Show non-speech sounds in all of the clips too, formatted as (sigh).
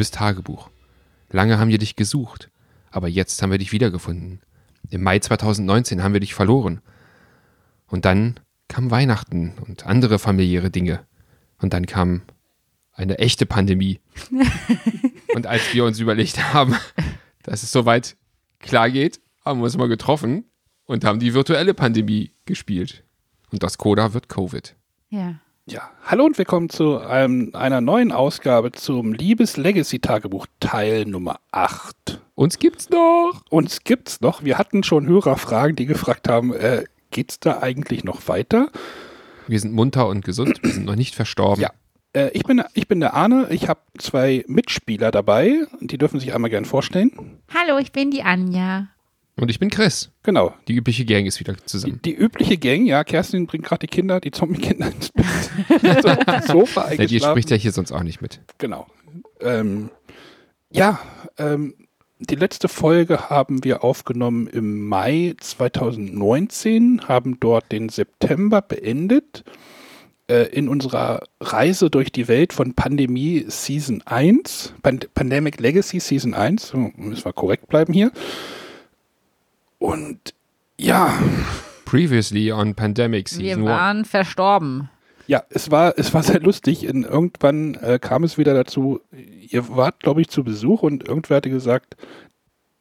liebes Tagebuch. Lange haben wir dich gesucht, aber jetzt haben wir dich wiedergefunden. Im Mai 2019 haben wir dich verloren. Und dann kam Weihnachten und andere familiäre Dinge. Und dann kam eine echte Pandemie. (laughs) und als wir uns überlegt haben, dass es soweit klar geht, haben wir uns mal getroffen und haben die virtuelle Pandemie gespielt. Und das Coda wird Covid. Ja. Ja, hallo und willkommen zu einem, einer neuen Ausgabe zum Liebes-Legacy-Tagebuch Teil Nummer 8. Uns gibt's noch. Uns gibt's noch. Wir hatten schon Hörerfragen, die gefragt haben, äh, geht's da eigentlich noch weiter? Wir sind munter und gesund, wir sind noch nicht verstorben. Ja. Äh, ich, bin, ich bin der Arne, ich habe zwei Mitspieler dabei, die dürfen sich einmal gern vorstellen. Hallo, ich bin die Anja. Und ich bin Chris. Genau. Die übliche Gang ist wieder Die, zusammen. die übliche Gang, ja, Kerstin bringt gerade die Kinder, die Zombie-Kinder ins Bett. (laughs) so, Sofa Ja, die spricht ja hier sonst auch nicht mit. Genau. Ähm, ja, ähm, die letzte Folge haben wir aufgenommen im Mai 2019, haben dort den September beendet äh, in unserer Reise durch die Welt von Pandemie Season 1, Pand Pandemic Legacy Season 1, so, müssen wir korrekt bleiben hier. Und ja, Previously on Pandemic Wir Season 1. waren verstorben. Ja, es war, es war sehr lustig. In, irgendwann äh, kam es wieder dazu, ihr wart, glaube ich, zu Besuch und irgendwer hatte gesagt,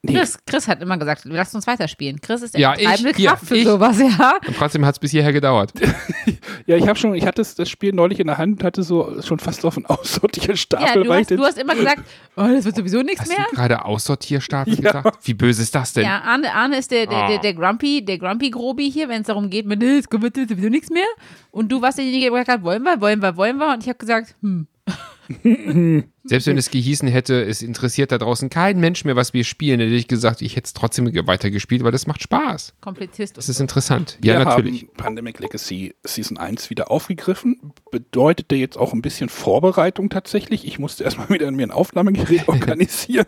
nee, Chris, Chris hat immer gesagt, lasst uns weiterspielen. Chris ist der Ja, treibende Kraft für ich. sowas, ja. Und trotzdem hat es bis hierher gedauert. (laughs) ja, ich habe schon, ich hatte das, Spiel neulich in der Hand, hatte so schon fast auf einen aussortierten Ja, Stapel. du hast, du hast immer gesagt, oh, das wird sowieso nichts Hast mehr. du gerade Aussortierstapel Ja. gesagt? Wie böse ist das denn? Ja, Arne, Arne ist der, der, der, Ah. der Grumpy, der Grumpy Grobi hier, wenn es darum geht, mit, "Nee, es wird sowieso nichts mehr. Und du warst derjenige, der gesagt hat, wollen wir, wollen wir, wollen wir. Und ich habe gesagt, hm, (laughs) (laughs) Selbst wenn es gehießen hätte, es interessiert da draußen kein Mensch mehr, was wir spielen, hätte ich gesagt, ich hätte es trotzdem weitergespielt, weil das macht Spaß. Komplizist. Das ist interessant. wir Ja, natürlich. haben Pandemic Legacy Season 1 wieder aufgegriffen. Bedeutete jetzt auch ein bisschen Vorbereitung tatsächlich. Ich musste erstmal (laughs) wieder mir ein Aufnahmegerät (laughs) organisieren.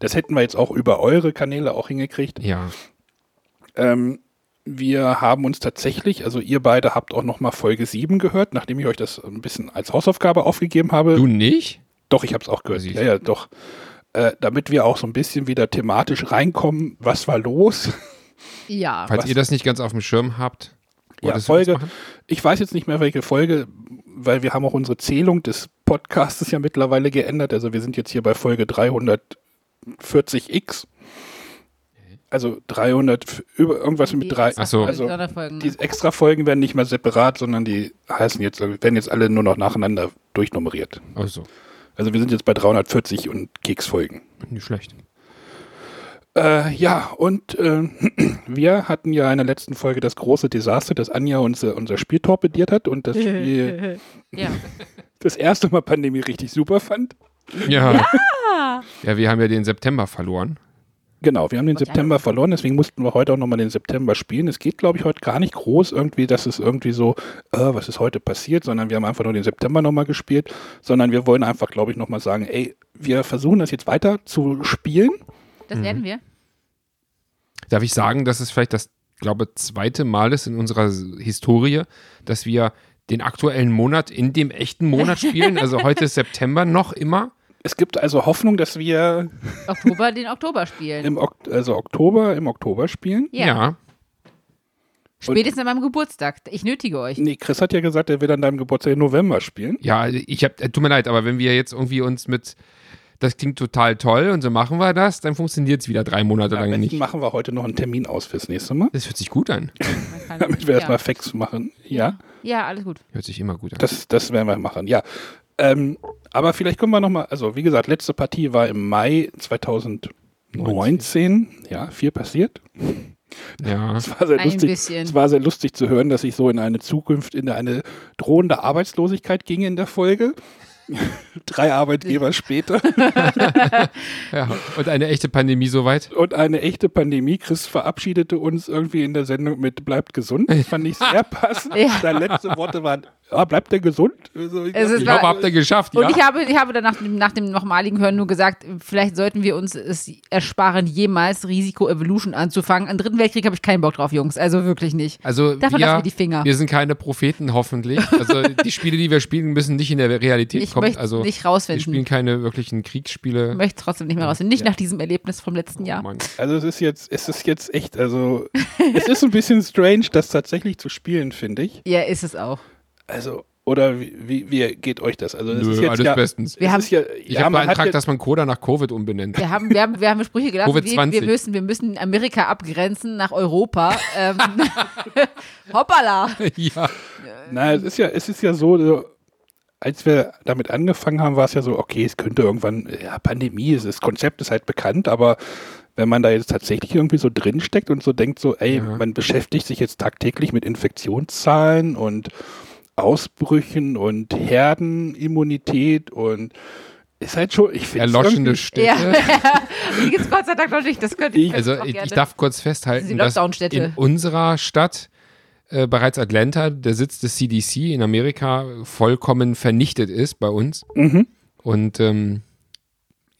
Das hätten wir jetzt auch über eure Kanäle auch hingekriegt. Ja. Ähm, wir haben uns tatsächlich, also ihr beide habt auch nochmal Folge 7 gehört, nachdem ich euch das ein bisschen als Hausaufgabe aufgegeben habe. Du nicht? Doch, ich habe es auch gehört. Ja, ja, doch. Äh, damit wir auch so ein bisschen wieder thematisch reinkommen, was war los? Ja. Falls Was? ihr das nicht ganz auf dem Schirm habt. Ja, Folge. Ich weiß jetzt nicht mehr, welche Folge, weil wir haben auch unsere Zählung des Podcasts ja mittlerweile geändert. Also wir sind jetzt hier bei Folge 340x. Also 300, über irgendwas mit drei. Ach so. Also. Die extra Folgen werden nicht mehr separat, sondern die heißen jetzt, werden jetzt alle nur noch nacheinander durchnummeriert. Also, Also wir sind jetzt bei 340 und Keksfolgen. nicht schlecht. Äh, ja, und äh, (clears throat) wir hatten ja in der letzten Folge das große Desaster, dass Anja unser, unser Spiel torpediert hat und das (laughs) Spiel ja. (laughs) das erste Mal Pandemie richtig super fand. Ja. (laughs) ja. wir haben ja den September verloren. Genau, wir haben den September verloren, deswegen mussten wir heute auch nochmal den September spielen. Es geht, glaube ich, heute gar nicht groß irgendwie, dass es irgendwie so, äh, was ist heute passiert, sondern wir haben einfach nur den September nochmal gespielt, sondern wir wollen einfach, glaube ich, nochmal sagen, ey, wir versuchen das jetzt weiter zu spielen. Das werden wir. Darf ich sagen, dass es vielleicht das, glaube zweite Mal ist in unserer Historie, dass wir den aktuellen Monat in dem echten Monat spielen? Also heute ist (laughs) September noch immer. Es gibt also Hoffnung, dass wir Oktober den Oktober spielen. im ok also Oktober im Oktober spielen. Ja. Spätestens an meinem Geburtstag. Ich nötige euch. Nee, Chris hat ja gesagt, er will an deinem Geburtstag im November spielen. Ja, ich hab, äh, tut mir leid, aber wenn wir jetzt irgendwie uns mit, das klingt total toll und so machen wir das, dann funktioniert es wieder drei Monate Am lang nicht. machen wir heute noch einen Termin aus fürs nächste Mal, Das hört sich gut an. (laughs) Damit wir ja. erstmal Facts machen. Ja, Ja, alles gut. Hört sich immer gut an. das, das werden wir machen. Ja, ähm, aber vielleicht können wir noch mal, also wie gesagt, letzte Partie war im Mai 2019. Ja, viel passiert. ja. (laughs) Es war sehr Ein lustig. bisschen. Es war sehr lustig zu hören, dass ich so in eine Zukunft, in eine drohende Arbeitslosigkeit ging in der Folge. (laughs) Drei Arbeitgeber später (laughs) ja. Und eine echte Pandemie soweit? und eine echte Pandemie. Chris verabschiedete uns irgendwie in der Sendung mit bleibt gesund. Das fand ich sehr passend. Ja. Seine letzten Worte waren ja, bleibt der gesund? Also, ich Es glaub, ist Ich war- glaube, habt ihr geschafft, Und ja? ich habe, ich habe dann nach dem, nach dem nochmaligen Hören nur gesagt, vielleicht sollten wir uns es ersparen, jemals Risiko Evolution anzufangen. An dritten Weltkrieg habe ich keinen Bock drauf, Jungs. Also wirklich nicht. Also Davon wir, lassen wir die Finger. wir sind keine Propheten, hoffentlich. Also (laughs) die Spiele, die wir spielen, müssen nicht in der Realität Ich kommen. möchte Also nicht wir rausfinden. spielen keine wirklichen Kriegsspiele. Ich möchte trotzdem nicht mehr rausfinden. Nicht nach diesem Erlebnis vom letzten Jahr. Oh Mann. Also es ist jetzt, es ist jetzt echt, also (laughs) es ist ein bisschen strange, das tatsächlich zu spielen, finde ich. Ja, ist es auch. Also, oder wie, wie, wie geht euch das? Also das Nö, ist jetzt alles ja, bestens. Wir haben- ja, Ich ja, habe beantragt, dass man Coda nach Covid umbenennt. Wir haben, wir haben, wir haben Sprüche gelassen, wie, wir Covid-20. müssen, wir müssen Amerika abgrenzen nach Europa. ähm, (laughs) hoppala. (laughs) ja. na, es ist ja, es ist ja so, so, als wir damit angefangen haben, war es ja so, okay, es könnte irgendwann, ja, Pandemie, es ist, das Konzept ist halt bekannt, aber wenn man da jetzt tatsächlich irgendwie so drinsteckt und so denkt, so, ey, Ja. man beschäftigt sich jetzt tagtäglich mit Infektionszahlen und Ausbrüchen und Herdenimmunität und ist halt schon, ich finde Erloschene Städte. Ja, die gibt es Gott sei Dank noch nicht. Das könnte ich, Also ich, ich darf kurz festhalten, dass in unserer Stadt äh, bereits Atlanta, der Sitz des CDC in Amerika, vollkommen vernichtet ist bei uns. Mhm. Und ähm,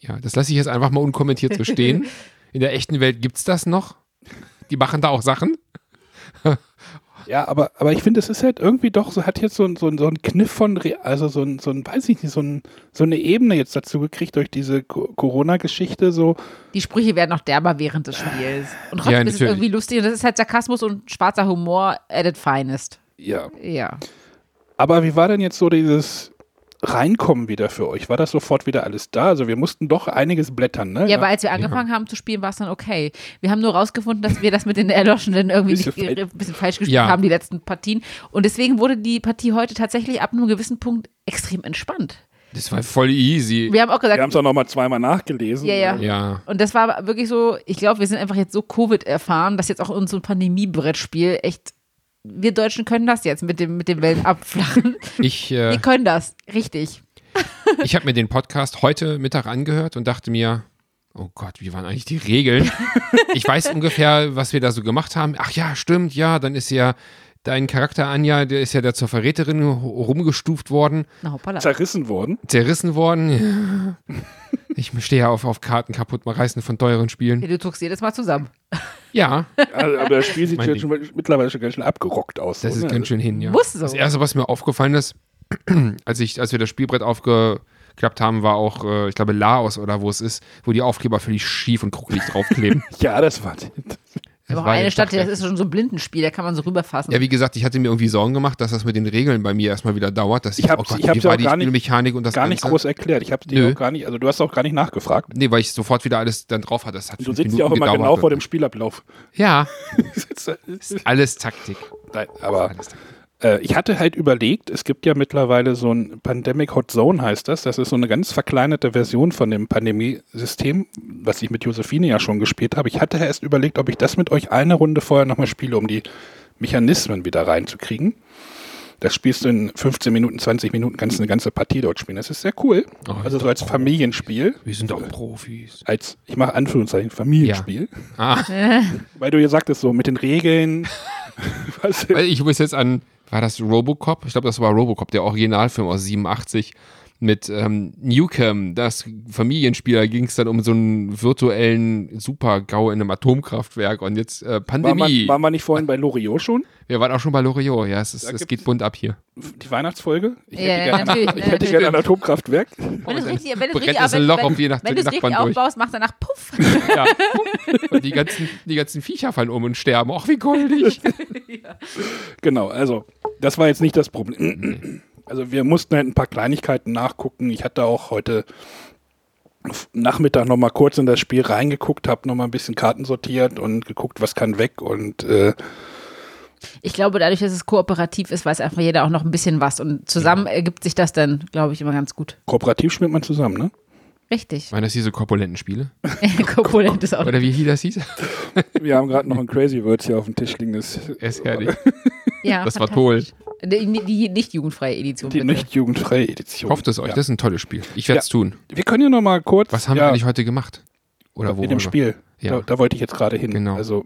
ja, das lasse ich jetzt einfach mal unkommentiert so stehen. (laughs) In der echten Welt gibt es das noch. Die machen da auch Sachen. Ja, aber, aber ich finde, es ist halt irgendwie doch, so hat jetzt so, ein- so, ein- so ein Kniff von, Re also so ein, so ein, weiß ich nicht, so, ein, so eine Ebene jetzt dazu gekriegt durch diese Co- Corona-Geschichte, so, Die Sprüche werden noch derber während des Spiels. Und trotzdem Ja, ist es irgendwie lustig. Und das ist halt Sarkasmus und schwarzer Humor at its finest. ja. Ja. Aber wie war denn jetzt so dieses Reinkommen wieder für euch? War das sofort wieder alles da? Also wir mussten doch einiges blättern, ne? Ja, aber als wir angefangen haben zu spielen, war es dann okay. Wir haben nur rausgefunden, dass wir das mit den Erloschenen irgendwie Bisschen nicht, falsch. ein bisschen falsch gespielt Ja. haben, die letzten Partien. Und deswegen wurde die Partie heute tatsächlich ab einem gewissen Punkt extrem entspannt. Das war voll easy. Wir haben auch gesagt, Wir haben es auch nochmal zweimal nachgelesen. Ja, ja. Ja. Und das war wirklich so, ich glaube, wir sind einfach jetzt so Covid erfahren, dass jetzt auch unser Pandemie-Brettspiel echt, wir Deutschen können das jetzt mit dem, mit dem Wellen abflachen. Ich, äh, Wir können das, richtig. ich habe mir den Podcast heute Mittag angehört und dachte mir, oh Gott, wie waren eigentlich die Regeln? ich weiß ungefähr, was wir da so gemacht haben. Ach ja, stimmt, ja, dann ist ja dein Charakter Anja, der ist ja da zur Verräterin rumgestuft worden, Na hoppala. Zerrissen worden. zerrissen worden. (laughs) Ich stehe ja auf, auf Karten kaputt mal reißen von teuren Spielen. Du druckst jedes Mal zusammen. Ja, Also, aber das Spiel sieht Mein schon, mittlerweile schon ganz schön abgerockt aus. das so, ist ne? ganz schön hin, ja. Muss so. Das erste, was mir aufgefallen ist, (clears throat) als, ich, als wir das Spielbrett aufgeklappt haben, war auch, äh, ich glaube, Laos oder wo es ist, wo die Aufkleber völlig schief und kruckelig draufkleben. (laughs) Ja, das war. Aber auch eine Stadt, das ist schon so ein Blindenspiel, da kann man so rüberfassen. Ja, wie gesagt, ich hatte mir irgendwie Sorgen gemacht, dass das mit den Regeln bei mir erstmal wieder dauert. Dass Ich hab's- oh ich die gar nicht- Spielmechanik und das Gar nicht Ganze? groß erklärt. Ich habe dir Nö. auch gar nicht, also du hast auch gar nicht nachgefragt. Nee, weil ich sofort wieder alles dann drauf hatte. Das hat Du sitzt Minuten ja auch immer genau vor dem Spielablauf. Ja, (laughs) alles Taktik. Nein, aber Alles Taktik. Äh, ich hatte halt überlegt, es gibt ja mittlerweile so ein Pandemic Hot Zone heißt das. Das ist so eine ganz verkleinerte Version von dem Pandemiesystem, was ich mit Josephine ja schon gespielt habe. Ich hatte erst überlegt, ob ich das mit euch eine Runde vorher nochmal spiele, um die Mechanismen wieder reinzukriegen. Das spielst du in 15 Minuten, 20 Minuten, kannst du eine ganze Partie dort spielen. Das ist sehr cool. Oh, also so als Familienspiel. Wir sind doch Profis. Als, ich mache Anführungszeichen, Familienspiel. Ah, Weil du ja sagtest, so mit den Regeln. (laughs) (laughs) weil ich muss jetzt an, war das Robocop? Ich glaube, das war Robocop, der Originalfilm aus 87 mit ähm, Newcomb, das Familienspiel, da ging es dann um so einen virtuellen Super-GAU in einem Atomkraftwerk und jetzt äh, war, Pandemie. man, waren wir nicht vorhin bei Loriot schon? Wir waren auch schon bei Loriot, ja, es, ist, es geht bunt ab hier. Die Weihnachtsfolge? Ich Ja, hätte gerne natürlich, ich hätte natürlich. gerne ein Atomkraftwerk. Wenn du es richtig, wenn richtig, wenn, Loch wenn, auf wenn aufbaust, machst du danach Puff. Ja. Und die ganzen, die ganzen Viecher fallen um und sterben. Ach, wie goldig. (laughs) Genau, also das war jetzt nicht das Problem. Also wir mussten halt ein paar Kleinigkeiten nachgucken. Ich hatte auch heute Nachmittag noch mal kurz in das Spiel reingeguckt, habe noch mal ein bisschen Karten sortiert und geguckt, was kann weg und äh, Ich glaube, dadurch, dass es kooperativ ist, weiß einfach jeder auch noch ein bisschen was. Und zusammen ergibt sich das dann, glaube ich, immer ganz gut. kooperativ spielt man zusammen, ne? Richtig. Waren das diese korpulenten Spiele? (laughs) Korpulent ist auch. Oder wie das hieß? Wir haben gerade noch ein Crazy Words hier auf dem Tisch liegen. Das, Er ist herrlich. Ja, Das war toll. Die, die nicht jugendfreie Edition. die bitte. nicht jugendfreie Edition. Hofft es euch, Ja. das ist ein tolles Spiel. Ich werde es tun. Wir können ja noch mal kurz. Was haben ja, wir eigentlich heute gemacht? Oder wo in dem? Spiel. Ja. Da, da wollte ich jetzt gerade hin. Genau. Also,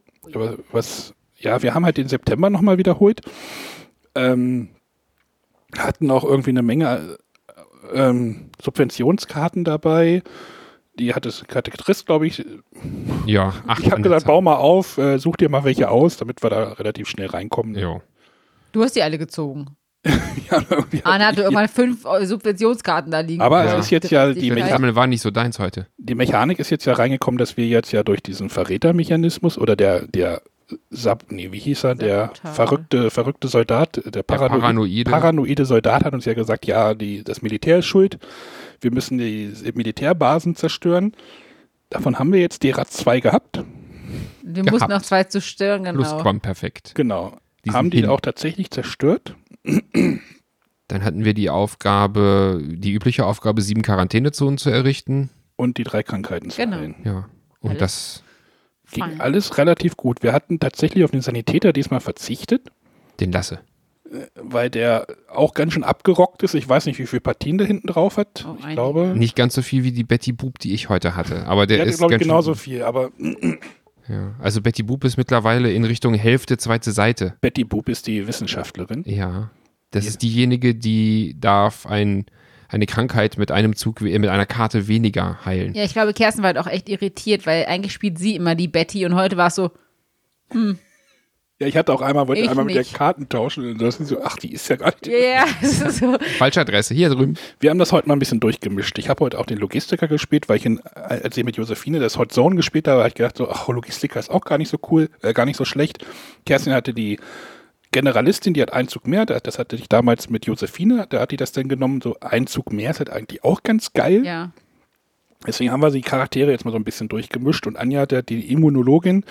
was, ja, wir haben halt den September nochmal wiederholt. Ähm, Hatten auch irgendwie eine Menge äh, ähm, Subventionskarten dabei. Die hatte, hatte Chris, glaube ich. Ja, ach, Ich habe gesagt, bau mal auf, äh, such dir mal welche aus, damit wir da relativ schnell reinkommen. Jo. Du hast die alle gezogen. (laughs) Ja, Arne hatte irgendwann fünf äh, Subventionskarten da liegen. Aber Ja. es ist jetzt ja, die, Ja. Mecha Sammeln war nicht so deins heute. die Mechanik ist jetzt ja reingekommen, dass wir jetzt ja durch diesen Verrätermechanismus oder der, der Sab, nee, wie hieß er, der verrückte, verrückte Soldat, der, Parano Paranoide. paranoide Soldat hat uns ja gesagt, ja, die, das Militär ist schuld, wir müssen die Militärbasen zerstören. Davon haben wir jetzt DERA 2 gehabt. wir gehabt. mussten noch zwei zu stören, genau. Plusquamperfekt. Genau. Haben die hin. auch tatsächlich zerstört? Dann hatten wir die Aufgabe, die übliche Aufgabe, sieben Quarantänezonen zu errichten. Und die drei Krankheiten zu Genau. heilen. Ja. Und Alles. das, Ging Fein. alles relativ gut. Wir hatten tatsächlich auf den Sanitäter diesmal verzichtet. den lasse. weil der auch ganz schön abgerockt ist. Ich weiß nicht, wie viele Partien da hinten drauf hat. Oh, ich glaube, Nicht ganz so viel wie die Betty Boop, die ich heute hatte. Aber der der ist glaube ich, genauso viel. Aber ja. Also Betty Boop ist mittlerweile in Richtung Hälfte, zweite Seite. Betty Boop ist die Wissenschaftlerin. Ja. Das Ja. ist diejenige, die darf ein, eine Krankheit mit einem Zug, we- mit einer Karte weniger heilen. Ja, ich glaube, Kerstin war halt auch echt irritiert, weil eigentlich spielt sie immer die Betty und heute war es so, Ja, ich hatte auch einmal, wollte Ich einmal mit der nicht. Karten tauschen und das ist so, ach, die ist ja gar nicht. ja, yeah, (laughs) so. Falsche Adresse, hier drüben. Wir haben das heute mal ein bisschen durchgemischt. Ich habe heute auch den Logistiker gespielt, weil ich, in, als ich mit Josephine das Hot Zone gespielt habe, habe ich gedacht, so, ach, Logistiker ist auch gar nicht so cool, äh, gar nicht so schlecht. Kerstin hatte die Generalistin, die hat einen Zug mehr, das das hatte ich damals mit Josephine, da hat die das dann genommen, so ein Zug mehr ist halt eigentlich auch ganz geil. Ja. Deswegen haben wir die Charaktere jetzt mal so ein bisschen durchgemischt und Anja, der, die Immunologin,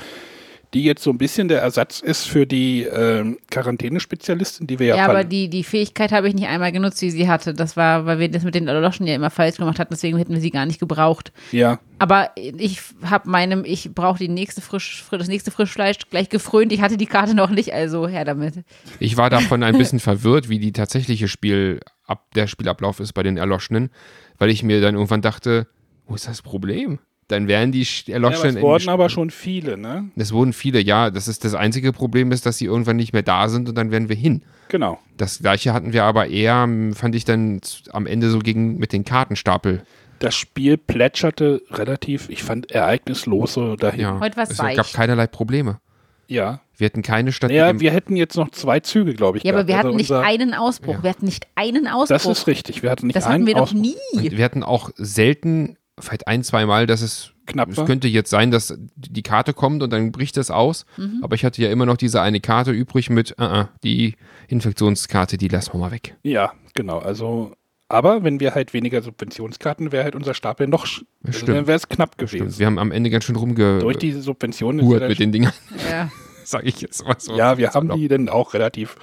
die jetzt so ein bisschen der Ersatz ist für die ähm, Quarantänespezialistin, die wir ja, Ja, aber die, die Fähigkeit habe ich nicht einmal genutzt, die sie hatte. Das war, weil wir das mit den Loschen ja immer falsch gemacht hatten, deswegen hätten wir sie gar nicht gebraucht. ja, Aber ich habe meinem, ich brauche die nächste frisch, fr- das nächste Frischfleisch gleich gefrönt. Ich hatte die Karte noch nicht, also her damit. Ich war davon ein bisschen (laughs) verwirrt, wie die tatsächliche Spiel, ab, der Spielablauf ist bei den Erloschenen, weil ich mir dann irgendwann dachte, wo ist das Problem? Dann wären die Sch- ja aber es wurden aber schon viele, ne? es wurden viele, ja. Das ist das einzige Problem ist, dass sie irgendwann nicht mehr da sind und dann werden wir hin. Genau. Das gleiche hatten wir aber eher, fand ich dann am Ende so gegen mit den Kartenstapel. Das Spiel plätscherte relativ, ich fand, ereignislos so dahin. Ja. Heute war's es weich. gab keinerlei Probleme. Ja. Wir hatten keine Stadt. Ja, wir hätten jetzt noch zwei Züge, glaube ich. Ja, aber gehabt. wir hatten Also nicht einen Ausbruch. Ja. Wir hatten nicht einen Ausbruch. Das ist richtig. Wir hatten nicht Das einen hatten wir doch Ausbruch. nie. Und wir hatten auch selten, vielleicht ein, zwei Mal, dass es Knapp es war. könnte jetzt sein, dass die Karte kommt und dann bricht es aus. Mhm. Aber ich hatte ja immer noch diese eine Karte übrig mit, uh -uh, die Infektionskarte, die lassen wir mal weg. Ja, genau. Also, aber wenn wir halt weniger Subventionskarten, wäre halt unser Stapel noch, also stimmt. dann wäre es knapp gewesen. Wir haben am Ende ganz schön rumgehurt Durch die Subventionen mit den Dingern, Ja. (laughs) sage ich jetzt mal so. Ja, wir haben die dann auch relativ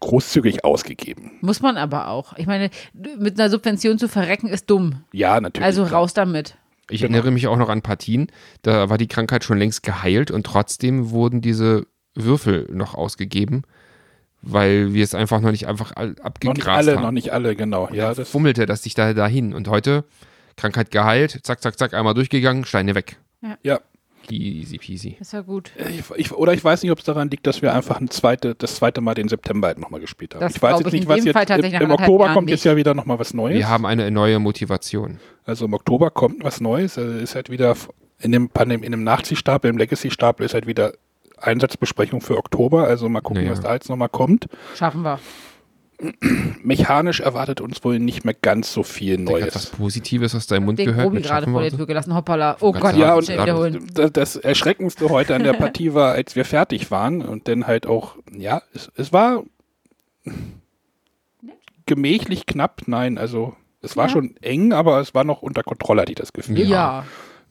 großzügig ausgegeben. Muss man aber auch. Ich meine, mit einer Subvention zu verrecken ist dumm. Ja, natürlich. Also raus damit. Ich Genau. erinnere mich auch noch an Partien, da war die Krankheit schon längst geheilt und trotzdem wurden diese Würfel noch ausgegeben, weil wir es einfach noch nicht einfach all- Noch nicht abgegrast alle, haben. noch nicht alle, genau. Ja, das, fummelte das sich da dahin. Und heute, Krankheit geheilt, zack, zack, zack, einmal durchgegangen, Steine weg. ja. Easy peasy. Das war gut. Ich, ich, oder ich weiß nicht, ob es daran liegt, dass wir einfach ein zweite, das zweite Mal den September halt nochmal gespielt haben. Das ich weiß jetzt ich nicht, in was jetzt im, im Oktober Jahren kommt nicht. jetzt ja wieder nochmal was Neues. Wir haben eine neue Motivation. Also im Oktober kommt was Neues. Also ist halt wieder in dem, Pandem- in dem Nachziehstapel, im Legacy-Stapel ist halt wieder Einsatzbesprechung für Oktober. Also mal gucken, Naja. was da jetzt nochmal kommt. Schaffen wir. Mechanisch erwartet uns wohl nicht mehr ganz so viel Ich habe was Neues. Positives aus deinem Mund Den gehört. Grobi mit gerade vor der. Tür gelassen. Hoppala. Oh Gott Ja, und wiederholen. das, das Erschreckendste heute an der Partie war, als wir fertig waren und dann halt auch, ja, es, es war gemächlich knapp. Nein, also es war Ja. schon eng, aber es war noch unter Kontrolle, hatte ich das Gefühl. Ja. Ja.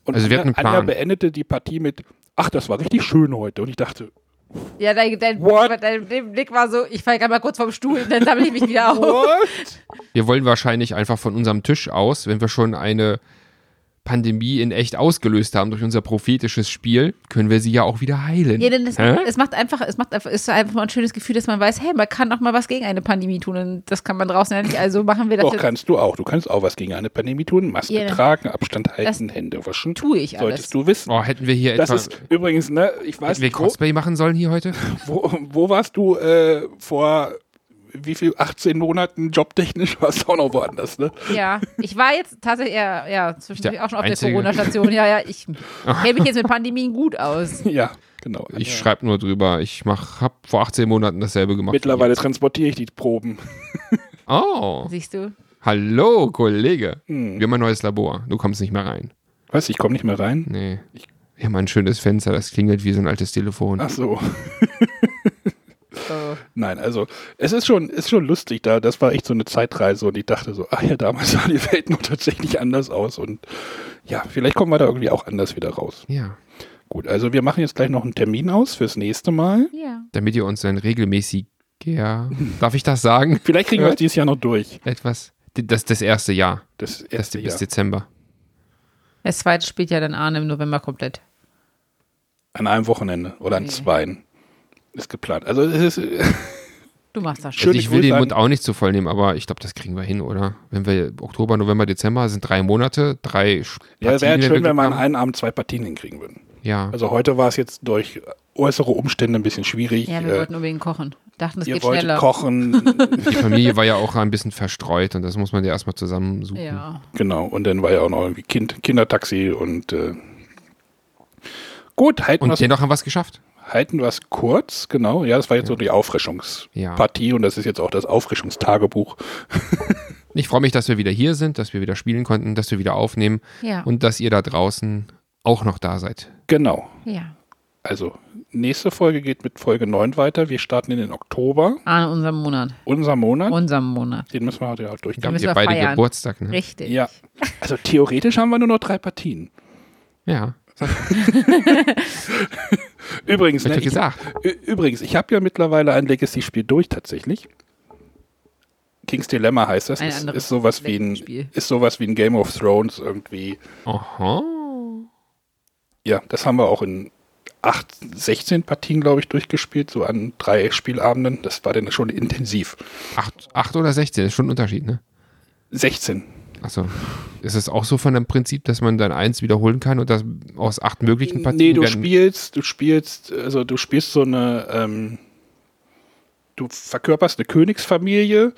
Und Also wir hatten einen Anja Plan. beendete die Partie mit, ach, das war richtig schön heute. Und ich dachte, Ja, dein, dein, What? dein, dein Blick war so, ich falle gerade mal kurz vom Stuhl, dann sammle ich mich wieder auf. what? Wir wollen wahrscheinlich einfach von unserem Tisch aus, wenn wir schon eine Pandemie in echt ausgelöst haben durch unser prophetisches Spiel, können wir sie ja auch wieder heilen. Ja, denn es, es macht einfach, es macht einfach, es ist einfach mal ein schönes Gefühl, dass man weiß, hey, man kann auch mal was gegen eine Pandemie tun und das kann man draußen ja nicht. Also machen wir das Doch, kannst du auch. Du kannst auch was gegen eine Pandemie tun. Maske Ja. tragen, Abstand halten, Hände waschen. Tue ich alles. Solltest du wissen. Oh, hätten wir hier Das etwa, ist übrigens, ne, ich weiß wir nicht, wo, Cosplay machen sollen hier heute? (laughs) wo, wo warst du äh, vor wie viel 18 Monaten jobtechnisch (laughs) warst du auch noch woanders, ne? Ja, ich war jetzt tatsächlich eher, ja, zwischendurch Der auch schon auf Einzige. der Corona-Station. Ja, ja, ich (laughs) kenne mich jetzt mit Pandemien gut aus. Ja, genau. Ich schreibe nur drüber. Ich mach, hab vor 18 Monaten dasselbe gemacht. Mittlerweile transportiere ich die Proben. (laughs) Oh, Siehst du? hallo, Kollege. Hm. Wir haben ein neues Labor. Du kommst nicht mehr rein. Was, ich komme nicht mehr rein? Nee. Wir haben ein schönes Fenster, das klingelt wie so ein altes Telefon. Ach so. (laughs) Nein, also es ist schon, ist schon lustig da. Das war echt so eine Zeitreise und ich dachte so, ach ja, damals (laughs) sah die Welt noch tatsächlich anders aus und ja, vielleicht kommen wir da irgendwie auch anders wieder raus. Ja. Gut, also wir machen jetzt gleich noch einen Termin aus fürs nächste Mal. Ja. Damit ihr uns dann regelmäßig, ja, darf ich das sagen? (laughs) Vielleicht kriegen wir es dieses Jahr noch durch. Etwas. Das, das erste Jahr. Das erste bis Jahr. Dezember. Das zweite spielt ja dann Arne im November komplett. An einem Wochenende oder an Nee. zweien. Ist geplant. Also es ist, (laughs) Du machst das schon. Schöne Also ich will den Mund auch nicht zu voll nehmen, aber ich glaube, das kriegen wir hin, oder? Wenn wir Oktober, November, Dezember sind drei Monate, drei Sch- ja, Partien, wäre schön, wenn wir an einem Abend zwei Partien hinkriegen würden. Ja, Also heute war es jetzt durch äußere Umstände ein bisschen schwierig. Ja, wir Äh, wollten unbedingt kochen. Dachten, es ihr geht wolltet schneller. kochen, die Familie war ja auch ein bisschen verstreut und das muss man ja erstmal zusammensuchen. Ja. genau. Und dann war ja auch noch irgendwie kind, Kindertaxi und äh, gut, halten Und dennoch haben wir es geschafft. Halten wir es kurz, genau. Ja, das war jetzt so die Auffrischungspartie und das ist jetzt auch das Auffrischungstagebuch. (laughs) Ich freue mich, dass wir wieder hier sind, dass wir wieder spielen konnten, dass wir wieder aufnehmen Ja. und dass ihr da draußen auch noch da seid. Genau. ja. Also, nächste Folge geht mit Folge 9 weiter. Wir starten in den Oktober, An unserem Monat. unser Monat. Unserem Monat. Den müssen wir heute auch Da durchgehen. habt müssen ihr wir beide feiern. Geburtstag, ne? Richtig. Ja, also theoretisch haben wir nur noch drei Partien. Ja, (laughs) Übrigens, ne, ich übrigens, ich habe ja mittlerweile ein Legacy-Spiel durch tatsächlich. King's Dilemma heißt das. Ist, ist sowas wie ein ist sowas wie ein Game of Thrones irgendwie. Aha. Ja, das haben wir auch in acht, 16 Partien, glaube ich, durchgespielt, so an drei Spielabenden. Das war dann schon intensiv. Acht, acht oder 16, ist schon ein Unterschied, ne? 16. Achso. Ist es auch so von dem Prinzip, dass man dann eins wiederholen kann und das aus acht möglichen Partien Nee, du spielst, du spielst, also du spielst so eine, ähm, du verkörperst eine Königsfamilie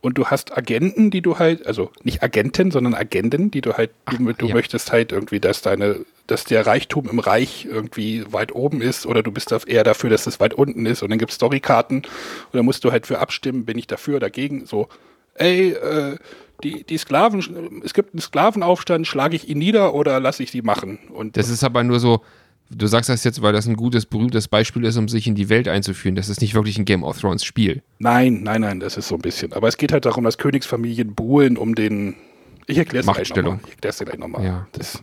und du hast Agenten, die du halt, also nicht Agenten, sondern Agenten, die du halt, du, du ja. möchtest halt irgendwie, dass deine, dass der Reichtum im Reich irgendwie weit oben ist oder du bist eher dafür, dass es weit unten ist und dann gibt es Storykarten und dann musst du halt für abstimmen, bin ich dafür oder dagegen, so, ey, äh, die, die Sklaven, es gibt einen Sklavenaufstand, schlage ich ihn nieder oder lasse ich sie machen? Und Das ist aber nur so, du sagst das jetzt, weil das ein gutes, berühmtes Beispiel ist, um sich in die Welt einzuführen. Das ist nicht wirklich ein Game of Thrones Spiel. Nein, nein, nein, das ist so ein bisschen. Aber es geht halt darum, dass Königsfamilien buhlen um den. Ich erkläre es gleich Machtstellung. nochmal. Ich erkläre es dir gleich nochmal. Ja. Das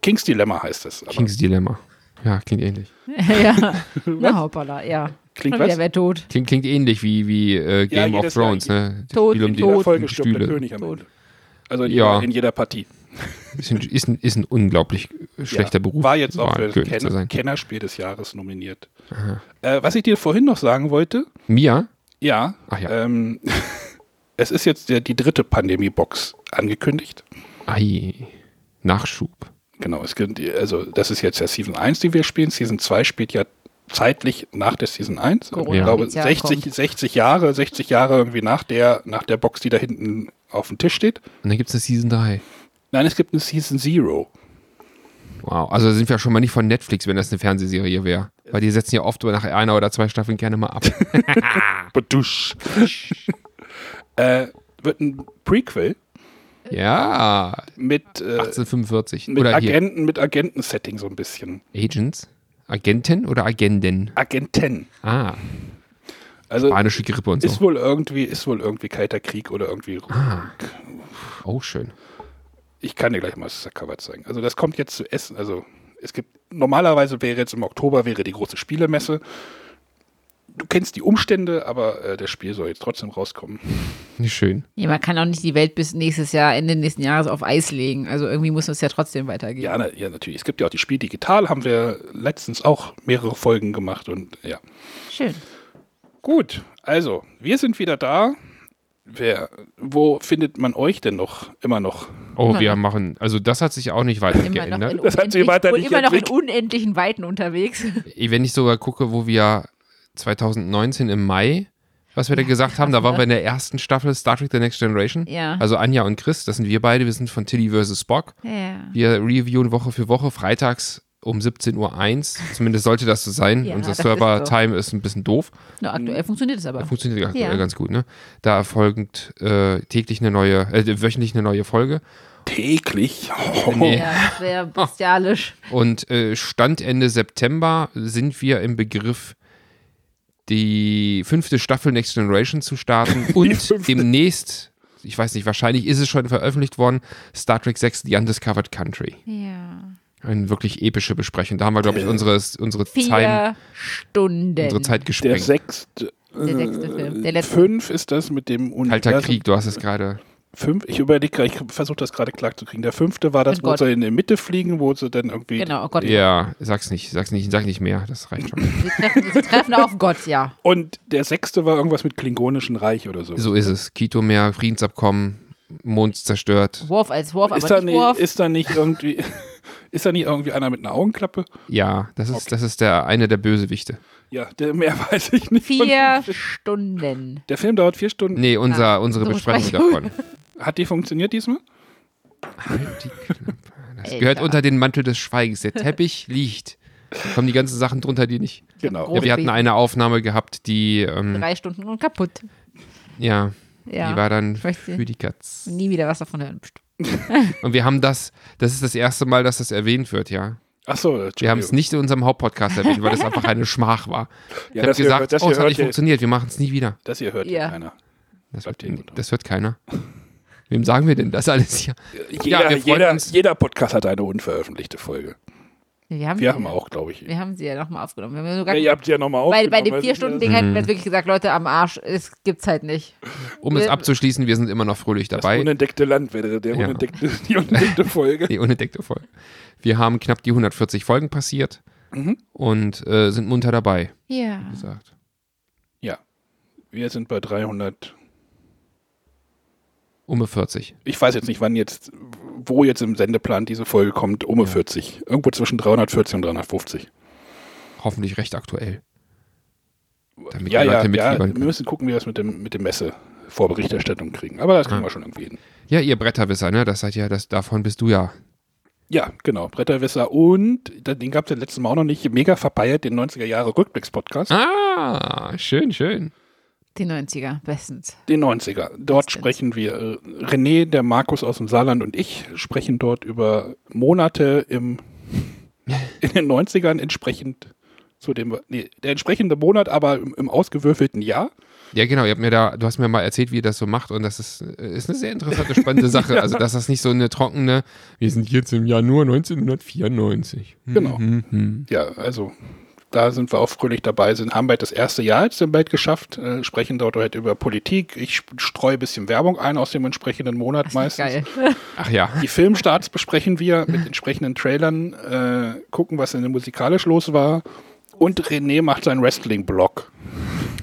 King's Dilemma heißt es. King's Dilemma. Ja, klingt ähnlich. (laughs) ja. (laughs) Na hoppala, ja. Klingt was? wer tot. Klingt, klingt ähnlich wie, wie äh, Game of jedes Jahr. Thrones, ne? Tot, Spiel um die, Tot. Folge stirbt der Stühle. König am Tot. Ende. Also in, Ja. jeder, in jeder Partie. (laughs) Ist ein, ist ein, ist ein unglaublich schlechter Ja. Beruf. War jetzt auch für das sein. Kennerspiel des Jahres nominiert. Äh, was ich dir vorhin noch sagen wollte, Mia? ja, Ach ja. Ähm, (laughs) es ist jetzt der, die dritte Pandemie-Box angekündigt. Ei. Nachschub. Genau, es gibt, also das ist jetzt ja Season 1, die wir spielen. Season 2 spielt ja zeitlich nach der Season 1. Corona Ich glaube, Spezial 60, kommt. 60 Jahre, 60 Jahre irgendwie nach der, nach der Box, die da hinten auf dem Tisch steht. Und dann gibt es eine Season 3. Nein, es gibt eine Season Zero. Wow. Also sind wir schon mal nicht von Netflix, wenn das eine Fernsehserie wäre. Weil die setzen ja oft nach einer oder zwei Staffeln gerne mal ab. (laughs) Badusch. (laughs) äh, wird ein Prequel ja. mit, äh, 1845. mit oder hier. Agenten, mit Agentensetting so ein bisschen. Agents? Agenten oder Agenden? Agenten. Ah, Also spanische Grippe und ist so. wohl irgendwie, ist wohl irgendwie kalter Krieg oder irgendwie. Oh, schön. Ich kann dir gleich mal das Cover zeigen. Also das kommt jetzt zu essen. Also es gibt normalerweise wäre jetzt im Oktober wäre die große Spielemesse. Du kennst die Umstände, aber äh, das Spiel soll jetzt trotzdem rauskommen. Nicht schön. Ja, man kann auch nicht die Welt bis nächstes Jahr, Ende nächsten Jahres auf Eis legen. Also irgendwie muss es ja trotzdem weitergehen. Ja, na, ja, natürlich. Es gibt ja auch die Spiel digital, haben wir letztens auch mehrere Folgen gemacht und ja. Schön. Gut, also wir sind wieder da. Wer, wo findet man euch denn noch immer noch? Oh, Immer wir noch. machen, also das hat sich auch nicht weiter Immer geändert. Das hat sich weiter nicht immer noch in unendlichen Weiten unterwegs. Wenn ich sogar gucke, wo wir 2019 im Mai was wir da gesagt haben. Da waren wir in der ersten Staffel Star Trek The Next Generation. Ja. Also Anja und Chris, das sind wir beide. Wir sind von Tilly vs. Spock. Ja. Wir reviewen Woche für Woche, freitags um 17.01 Uhr. Zumindest sollte das so sein. Ja, Unser das ist Server-Time ist, ein bisschen doof. Na, aktuell funktioniert es aber. Funktioniert aktuell Ja. ganz gut, ne? Da erfolgt äh, täglich eine neue, äh, wöchentlich eine neue Folge. Täglich. Oh. (laughs) Nee. Ja, das wäre bestialisch. Und äh, Stand Ende September sind wir im Begriff, die fünfte Staffel Next Generation zu starten (laughs) und demnächst, ich weiß nicht, wahrscheinlich ist es schon veröffentlicht worden, Star Trek 6 The Undiscovered Country. Ja. Eine wirklich epische Besprechung. Da haben wir, glaube ich, unsere, unsere, Zeit, Vier Stunden. unsere Zeit Der gesprengt. sechste. Der sechste Film. Der Äh, letzte. fünf ist das mit dem Kalter Universum. Krieg, du hast es gerade. Fünf, ich überlege gerade, ich versuche das gerade klar zu kriegen. Der fünfte war das, Mit wo Gott. sie in der Mitte fliegen, wo sie dann irgendwie. Genau, oh Gott. Ja, sag's nicht, sag's nicht, sag nicht mehr, das reicht schon. (laughs) Sie treffen, sie treffen auf Gott, ja. Und der sechste war irgendwas mit Klingonischen Reich oder so. So ist es. Kito-Meer, Friedensabkommen, Mond zerstört. Worf als Worf, ist, aber da nicht Worf. ist da nicht irgendwie. (laughs) Ist da nicht irgendwie einer mit einer Augenklappe? Ja, das ist, das ist der eine der Bösewichte. Ja, der, mehr (laughs) weiß ich nicht. Vier Stunden. Der Film dauert vier Stunden. Nee, unser, Ah, unsere Besprechung. davon. Hat die funktioniert diesmal? Halt die Klappe. Das Alter. gehört unter den Mantel des Schweigens. Der Teppich liegt. Da kommen die ganzen Sachen drunter, die nicht. Genau. Ja, wir hatten eine Aufnahme gehabt, die, ähm, Drei Stunden und kaputt. ja, Ja. die war dann Ich für die Katz. Nie wieder was davon hören. (laughs) Und wir haben das, das ist das erste Mal, dass das erwähnt wird, ja. Achso, Wir haben es nicht in unserem Hauptpodcast erwähnt, weil das einfach eine Schmach war. Ich Ja, habe das hier gesagt, hört- das oh, es hat nicht funktioniert, wir machen es nie wieder. Das hier hört Ja. keiner. Das das hört keiner. Wem sagen wir denn das alles hier? Jeder, wir freuen jeder, uns. jeder Podcast hat eine unveröffentlichte Folge. Wir haben, Wir sie, haben auch, glaube ich. Wir haben sie ja nochmal aufgenommen. Wir haben sogar, Ja, ihr habt sie ja nochmal bei, aufgenommen. bei dem weil vier es- Stunden Ding hätten wir jetzt wirklich gesagt, Leute, am Arsch, es gibt's halt nicht. Um es Wir- abzuschließen, wir sind immer noch fröhlich Das dabei. unentdeckte Land wäre der Ja. unentdeckte, die unentdeckte Folge. (laughs) Die unentdeckte Folge. Wir haben knapp die 140 Folgen passiert Mhm. und äh, sind munter dabei, Ja. wie gesagt. Ja. Wir sind bei 300. Um 40. Ich weiß jetzt nicht, wann jetzt, wo jetzt im Sendeplan diese Folge kommt, um 40. Irgendwo zwischen 340 und 350. Hoffentlich recht aktuell. Damit ja, ja, ja. Wir müssen gucken, wie wir das mit dem, mit dem Messe Vorberichterstattung kriegen. Aber das kriegen Ja. wir schon irgendwie hin. Ja, ihr Bretterwisser, ne? Das seid ja, das, davon bist du ja. Ja, genau. Bretterwisser und, den gab es ja letztes Mal auch noch nicht, mega verpeiert, den 90er Jahre Rückblicks-Podcast. Ah, schön, schön. Die 90er, bestens. Den 90er. Dort Bestens. sprechen wir, äh, René, der Markus aus dem Saarland und ich sprechen dort über Monate im, (laughs) in den 90ern entsprechend zu dem, nee, der entsprechende Monat, aber im, im ausgewürfelten Jahr. Ja, genau. Ihr habt mir da, du hast mir mal erzählt, wie ihr das so macht und das ist, äh, ist eine sehr interessante, spannende (laughs) Sache. Also, dass das nicht so eine trockene, wir sind jetzt im Januar 1994. Hm, Genau. hm, hm. Ja, also da sind wir auch fröhlich dabei, sind, haben bald das erste Jahr jetzt bald geschafft, äh, sprechen dort halt über Politik. Ich streue ein bisschen Werbung ein aus dem entsprechenden Monat Das ist meistens. geil. (laughs) Ach ja. Die Filmstarts besprechen wir mit entsprechenden Trailern, äh, gucken, was denn musikalisch los war. Und René macht seinen Wrestling-Blog.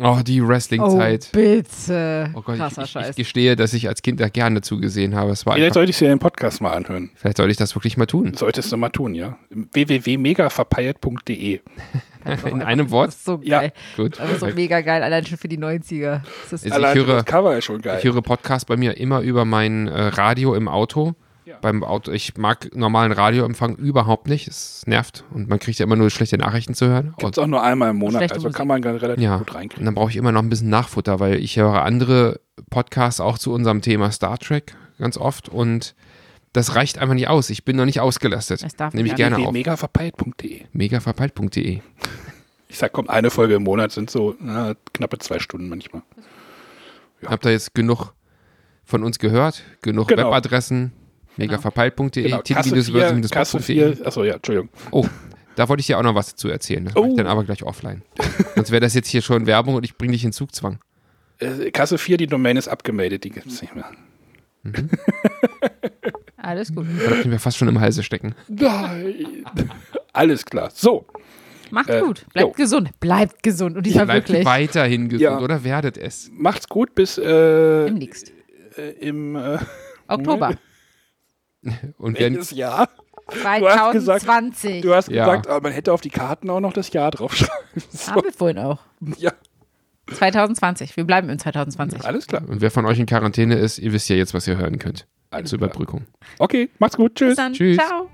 Oh, die Oh, Wrestling-Zeit. bitte. Oh, Gott, Krasser ich, ich, Scheiß. ich gestehe, dass ich als Kind da gerne zugesehen habe. Es war Vielleicht sollte ich dir den Podcast mal anhören. vielleicht sollte ich das wirklich mal tun. Solltest du mal tun, ja. www.megaverpeiert.de. (laughs) In einem Wort? Das ist so Ja. geil. Gut. Das ist so mega geil, allein schon für die 90er. Das ist Also ich Allein höre- das Cover ist schon geil. Ich höre Podcast bei mir immer über mein äh, Radio im Auto. Ja. Beim Auto. Ich mag normalen Radioempfang überhaupt nicht. Es nervt und man kriegt ja immer nur schlechte Nachrichten zu hören. Gibt es auch nur einmal im Monat, Schlechte also Musik. kann man relativ Ja, gut und reinkriegen. dann brauche ich immer noch ein bisschen Nachfutter, weil ich höre andere Podcasts auch zu unserem Thema Star Trek ganz oft und das reicht einfach nicht aus. Ich bin noch nicht ausgelastet. Es darf Nehme ich nicht gerne auf. www.megaverpeilt.de. Megaverpeilt.de. Ich sag, komm, eine Folge im Monat sind so na, knappe zwei Stunden manchmal. Ja. Habt ihr jetzt genug von uns gehört? Genug Genau. Webadressen? Megaverpeilt.de, Genau, Kasse 4, Kasse titel 4, achso, ja, Entschuldigung. Oh, da wollte ich dir auch noch was dazu erzählen. Das mache ich Oh. dann aber gleich offline. Sonst wäre das jetzt hier schon Werbung und ich bringe dich in Zugzwang. Äh, Kasse 4, die Domain ist abgemeldet, die gibt's nicht mehr. (laughs) Alles gut. Da können wir fast schon im Halse stecken. Nein. Alles klar. So, Macht Äh, gut. Bleibt jo. gesund. Bleibt gesund. Und diesmal Bleibt wirklich. weiterhin gesund Ja. oder werdet es. macht's gut bis äh, Demnächst. äh, im äh, Oktober. (laughs) Und wenn, welches Jahr? hast gesagt, 2020. Du hast Ja. gesagt, aber man hätte auf die Karten auch noch das Jahr draufschreiben (laughs) Haben sollen. wir vorhin auch. Ja. 2020. Wir bleiben im 2020. Alles klar. Und wer von euch in Quarantäne ist, ihr wisst ja jetzt, was ihr hören könnt. Klar. Überbrückung. Okay, macht's gut. Tschüss. Bis dann. Tschüss. Ciao.